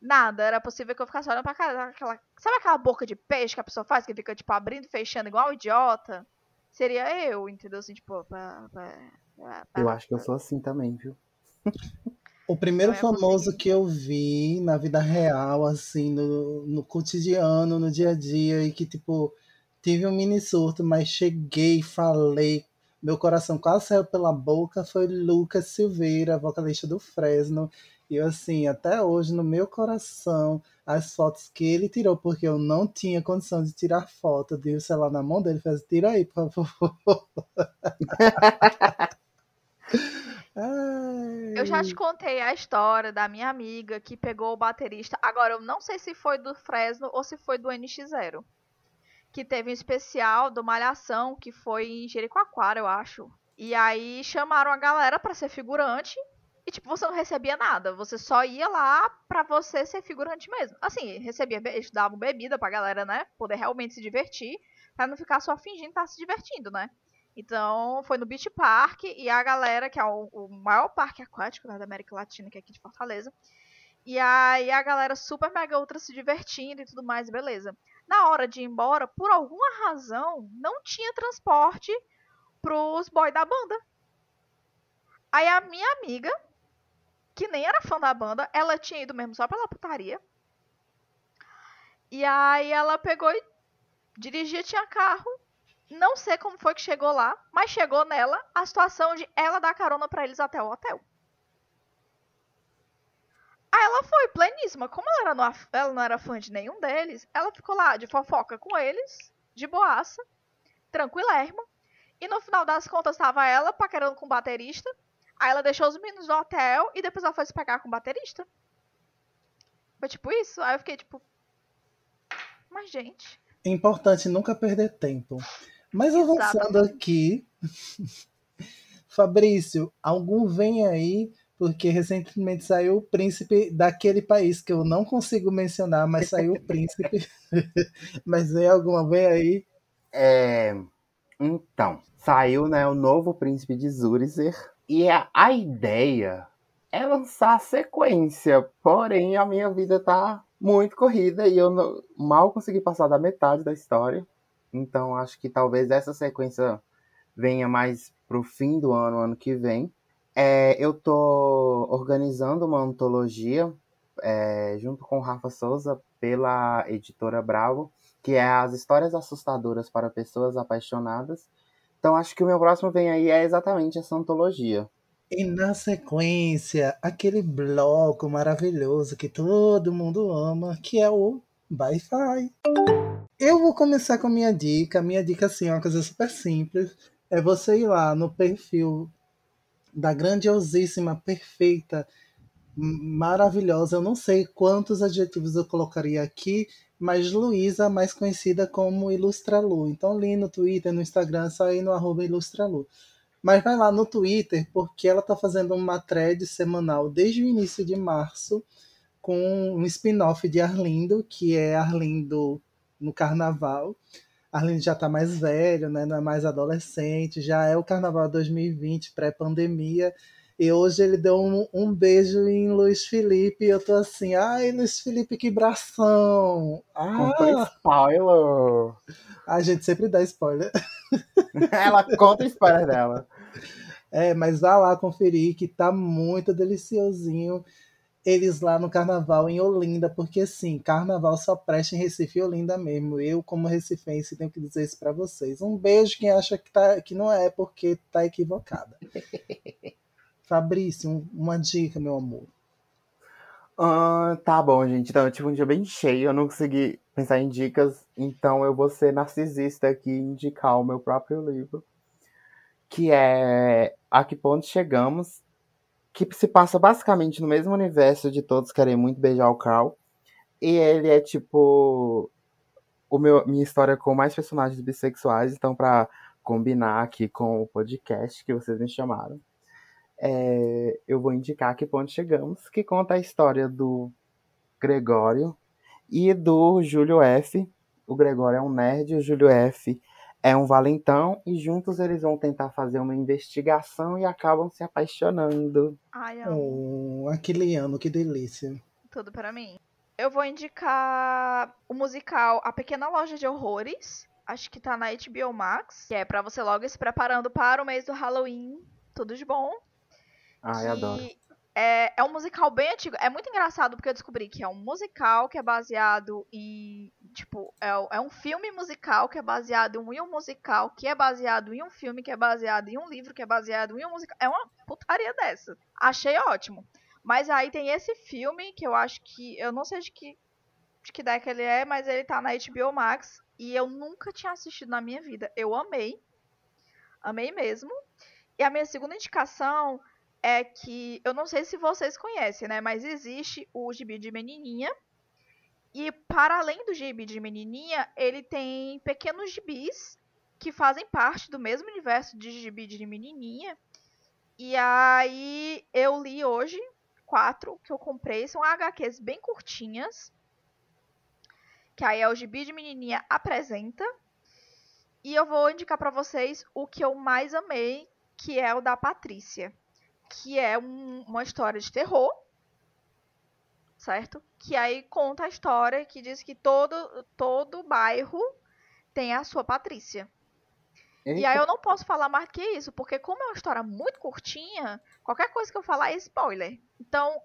Nada. Era possível que eu ficasse olhando pra cara. Aquela... Sabe aquela boca de peixe que a pessoa faz, que fica, tipo, abrindo e fechando igual um idiota? Seria eu, entendeu? Assim, tipo, pra, pra, pra, Eu acho que eu sou assim também, viu? O primeiro Não é famoso que eu vi na vida real, assim, no, no cotidiano, no dia a dia, e que, tipo, tive um mini surto, mas cheguei, falei, meu coração quase saiu pela boca, foi Lucas Silveira, vocalista do Fresno. E eu, assim, até hoje, no meu coração, as fotos que ele tirou, porque eu não tinha condição de tirar foto, dei o celular na mão dele, fez, tira aí, por favor. Eu já te contei a história da minha amiga que pegou o baterista. Agora, eu não sei se foi do Fresno ou se foi do NX0. Que teve um especial do Malhação, que foi em Jericoacoara, eu acho. E aí chamaram a galera pra ser figurante. E, tipo, você não recebia nada. Você só ia lá pra você ser figurante mesmo. Assim, recebia, eles davam bebida pra galera, né? Poder realmente se divertir. Pra não ficar só fingindo estar se divertindo, né? Então, foi no Beach Park e a galera, que é o, o maior parque aquático né, da América Latina, que é aqui de Fortaleza. E aí a galera super mega ultra se divertindo e tudo mais, beleza. Na hora de ir embora, por alguma razão, não tinha transporte pros boys da banda. Aí a minha amiga, que nem era fã da banda, ela tinha ido mesmo só pela putaria. E aí ela pegou e dirigia, tinha carro. Não sei como foi que chegou lá, mas chegou nela a situação de ela dar carona pra eles até o hotel. Aí ela foi pleníssima. Como ela, era ela não era fã de nenhum deles, ela ficou lá de fofoca com eles, de boaça, tranquilérrima. E no final das contas tava ela paquerando com o baterista. Aí ela deixou os meninos no hotel e depois ela foi se pegar com o baterista. Foi tipo isso. Aí eu fiquei tipo. Mas, gente. É importante nunca perder tempo. Mas avançando Exatamente. aqui, Fabrício, algum vem aí, porque recentemente saiu o príncipe daquele país que eu não consigo mencionar, mas saiu o príncipe. mas vem alguma, vem aí. É, então, saiu né, o novo príncipe de Zurizer. E a, a ideia é lançar a sequência. Porém, a minha vida tá muito corrida e eu não- mal consegui passar da metade da história. Então, acho que talvez essa sequência venha mais pro fim do ano, ano que vem. É, eu tô organizando uma antologia é, junto com Rafa Souza pela editora Bravo que é as histórias assustadoras para pessoas apaixonadas. Então acho que o meu próximo vem aí é exatamente essa antologia. E na sequência, aquele bloco maravilhoso que todo mundo ama, que é o Wi-Fi. Eu vou começar com a minha dica. Minha dica, assim, é uma coisa super simples. É você ir lá no perfil da grandiosíssima, perfeita, maravilhosa. Eu não sei quantos adjetivos eu colocaria aqui, mas Luísa, mais conhecida como Ilustralu. Então, ali no Twitter, no Instagram, ir no arroba Ilustralu. Mas vai lá no Twitter, porque ela tá fazendo uma thread semanal desde o início de março, com um spin-off de Arlindo, que é Arlindo no carnaval. Arlindo já tá mais velho, né? Não é mais adolescente, já é o carnaval 2020, pré-pandemia. E hoje ele deu um, um beijo em Luiz Felipe e eu tô assim, ai, Luiz Felipe, que bração! Conta Ah, spoiler! a gente sempre dá spoiler. Ela conta spoiler dela. É, mas vá lá conferir que tá muito deliciosinho eles lá no carnaval em Olinda, porque sim, carnaval só presta em Recife e Olinda mesmo. Eu, como recifense, tenho que dizer isso pra vocês. Um beijo quem acha que, tá, que não é, porque tá equivocada. Fabrício, um- uma dica, meu amor. Ah, tá bom, gente. Então eu tive um dia bem cheio, eu não consegui pensar em dicas, então eu vou ser narcisista aqui e indicar o meu próprio livro, que é A Que Ponto Chegamos, que se passa basicamente no mesmo universo de Todos Querem Muito Beijar o Carl. E ele é tipo o meu, minha história com mais personagens bissexuais, então pra combinar aqui com o podcast que vocês me chamaram, é, eu vou indicar que ponto chegamos, que conta a história do Gregório e do Júlio F. O Gregório é um nerd, o Júlio F é um valentão e juntos eles vão tentar fazer uma investigação e acabam se apaixonando. Ai, amo. Oh, aquele ano, que delícia. Tudo pra mim. Eu vou indicar o musical A Pequena Loja de Horrores. Acho que tá na HBO Max. Que é pra você logo ir se preparando para o mês do Halloween. Tudo de bom. Ai, adoro. É, é um musical bem antigo. É muito engraçado porque eu descobri que é um musical que é baseado em. Tipo, é, é um filme musical que é baseado em um musical, que é baseado em um filme, que é baseado em um livro, que é baseado em um musical. É uma putaria dessa. Achei ótimo. Mas aí tem esse filme que eu acho que. Eu não sei de que, de que década ele é, mas ele tá na HBO Max. E eu nunca tinha assistido na minha vida. Eu amei. Amei mesmo. E a minha segunda indicação é que eu não sei se vocês conhecem, né? Mas existe o gibi de menininha. E para além do gibi de menininha, ele tem pequenos gibis que fazem parte do mesmo universo de gibi de menininha. E aí eu li hoje quatro que eu comprei, são HQs bem curtinhas. Que aí é o gibi de menininha apresenta. E eu vou indicar para vocês o que eu mais amei, que é o da Patrícia que é um, uma história de terror, certo? Que aí conta a história que diz que todo, todo bairro tem a sua Patrícia. Eita. E aí eu não posso falar mais que isso, porque como é uma história muito curtinha, qualquer coisa que eu falar é spoiler. Então,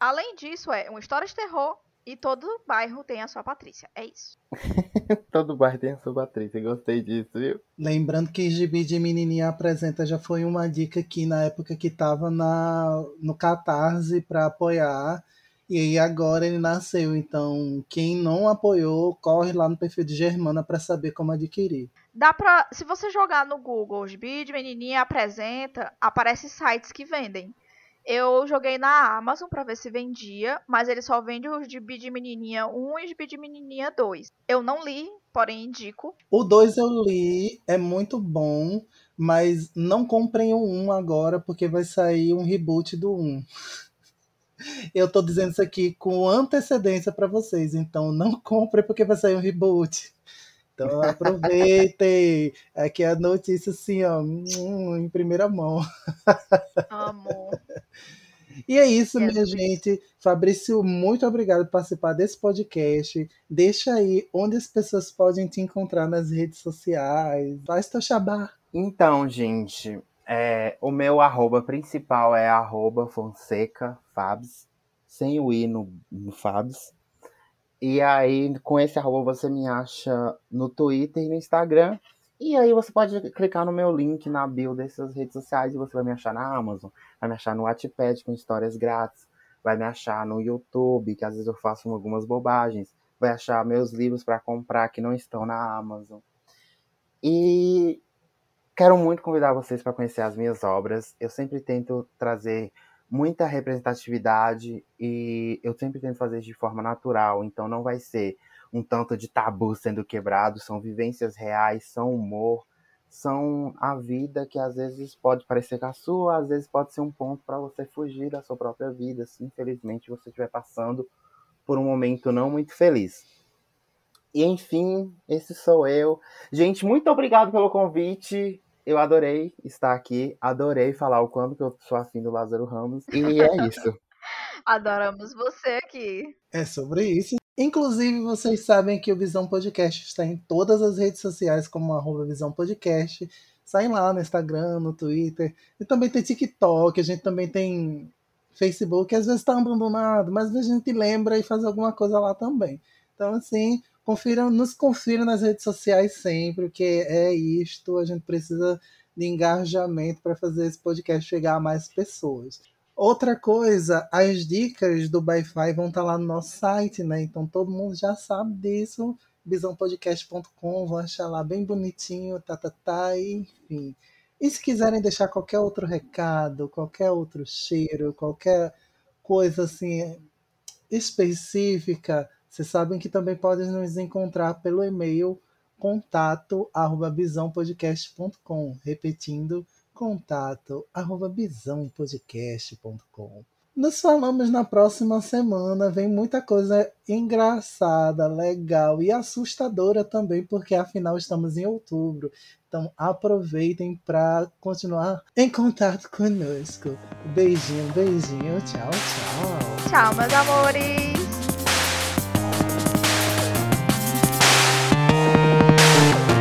além disso, é uma história de terror e todo bairro tem a sua Patrícia. É isso. todo bairro tem a sua Patrícia. Gostei disso, viu? Lembrando que Gibi de Menininha Apresenta já foi uma dica aqui na época que tava na, no Catarse para apoiar. E aí agora ele nasceu. Então, quem não apoiou, corre lá no perfil de Germana para saber como adquirir. Dá pra. Se você jogar no Google Gibi de Menininha Apresenta, aparece sites que vendem. Eu joguei na Amazon para ver se vendia, mas ele só vende os de de Menininha 1 e os de Menininha 2. Eu não li, porém indico. O 2 eu li, é muito bom, mas não comprem o 1 agora porque vai sair um reboot do 1. Eu tô dizendo isso aqui com antecedência para vocês, então não comprem porque vai sair um reboot. Então aproveitem. Aqui é a notícia assim, ó, em primeira mão. Amo. E é isso, minha gente. Fabrício, muito obrigado por participar desse podcast. Deixa aí onde as pessoas podem te encontrar nas redes sociais. Faz teu xabá. Então, gente, é, o meu arroba principal é arroba Fonseca Fabs, sem o i no, no Fabs. E aí, com esse arroba, você me acha no Twitter e no Instagram. E aí você pode clicar no meu link na bio dessas redes sociais e você vai me achar na Amazon, vai me achar no Wattpad com histórias grátis, vai me achar no YouTube, que às vezes eu faço algumas bobagens, vai achar meus livros para comprar que não estão na Amazon. E quero muito convidar vocês para conhecer as minhas obras. Eu sempre tento trazer muita representatividade e eu sempre tento fazer de forma natural, então não vai ser um tanto de tabu sendo quebrado, são vivências reais, são humor, são a vida que às vezes pode parecer com a sua, às vezes pode ser um ponto para você fugir da sua própria vida, se infelizmente você estiver passando por um momento não muito feliz. E enfim, esse sou eu. Gente, muito obrigado pelo convite eu adorei estar aqui, adorei falar o quanto que eu sou afim do Lázaro Ramos, e é isso. Adoramos você aqui. É sobre isso. Inclusive, vocês sabem que o Visão Podcast está em todas as redes sociais, como arroba Visão Podcast. Saem lá no Instagram, no Twitter. E também tem TikTok, a gente também tem Facebook, às vezes está abandonado, mas a gente lembra e faz alguma coisa lá também. Então, assim, Confiram, nos confiram nas redes sociais sempre, porque é isto, a gente precisa de engajamento para fazer esse podcast chegar a mais pessoas. Outra coisa, as dicas do Wi-Fi vão estar tá lá no nosso site, né? Então todo mundo já sabe disso. bisãopodcast.com, vão achar lá bem bonitinho, tá, tá, tá, enfim. E se quiserem deixar qualquer outro recado, qualquer outro cheiro, qualquer coisa assim específica, vocês sabem que também podem nos encontrar pelo e-mail contato arroba bisãopodcast.com. Repetindo, contato arroba bisãopodcast.com. Nos falamos na próxima semana. Vem muita coisa engraçada, legal e assustadora também, porque afinal estamos em outubro. Então aproveitem para continuar em contato conosco. Beijinho, beijinho. Tchau, tchau. Tchau, meus amores.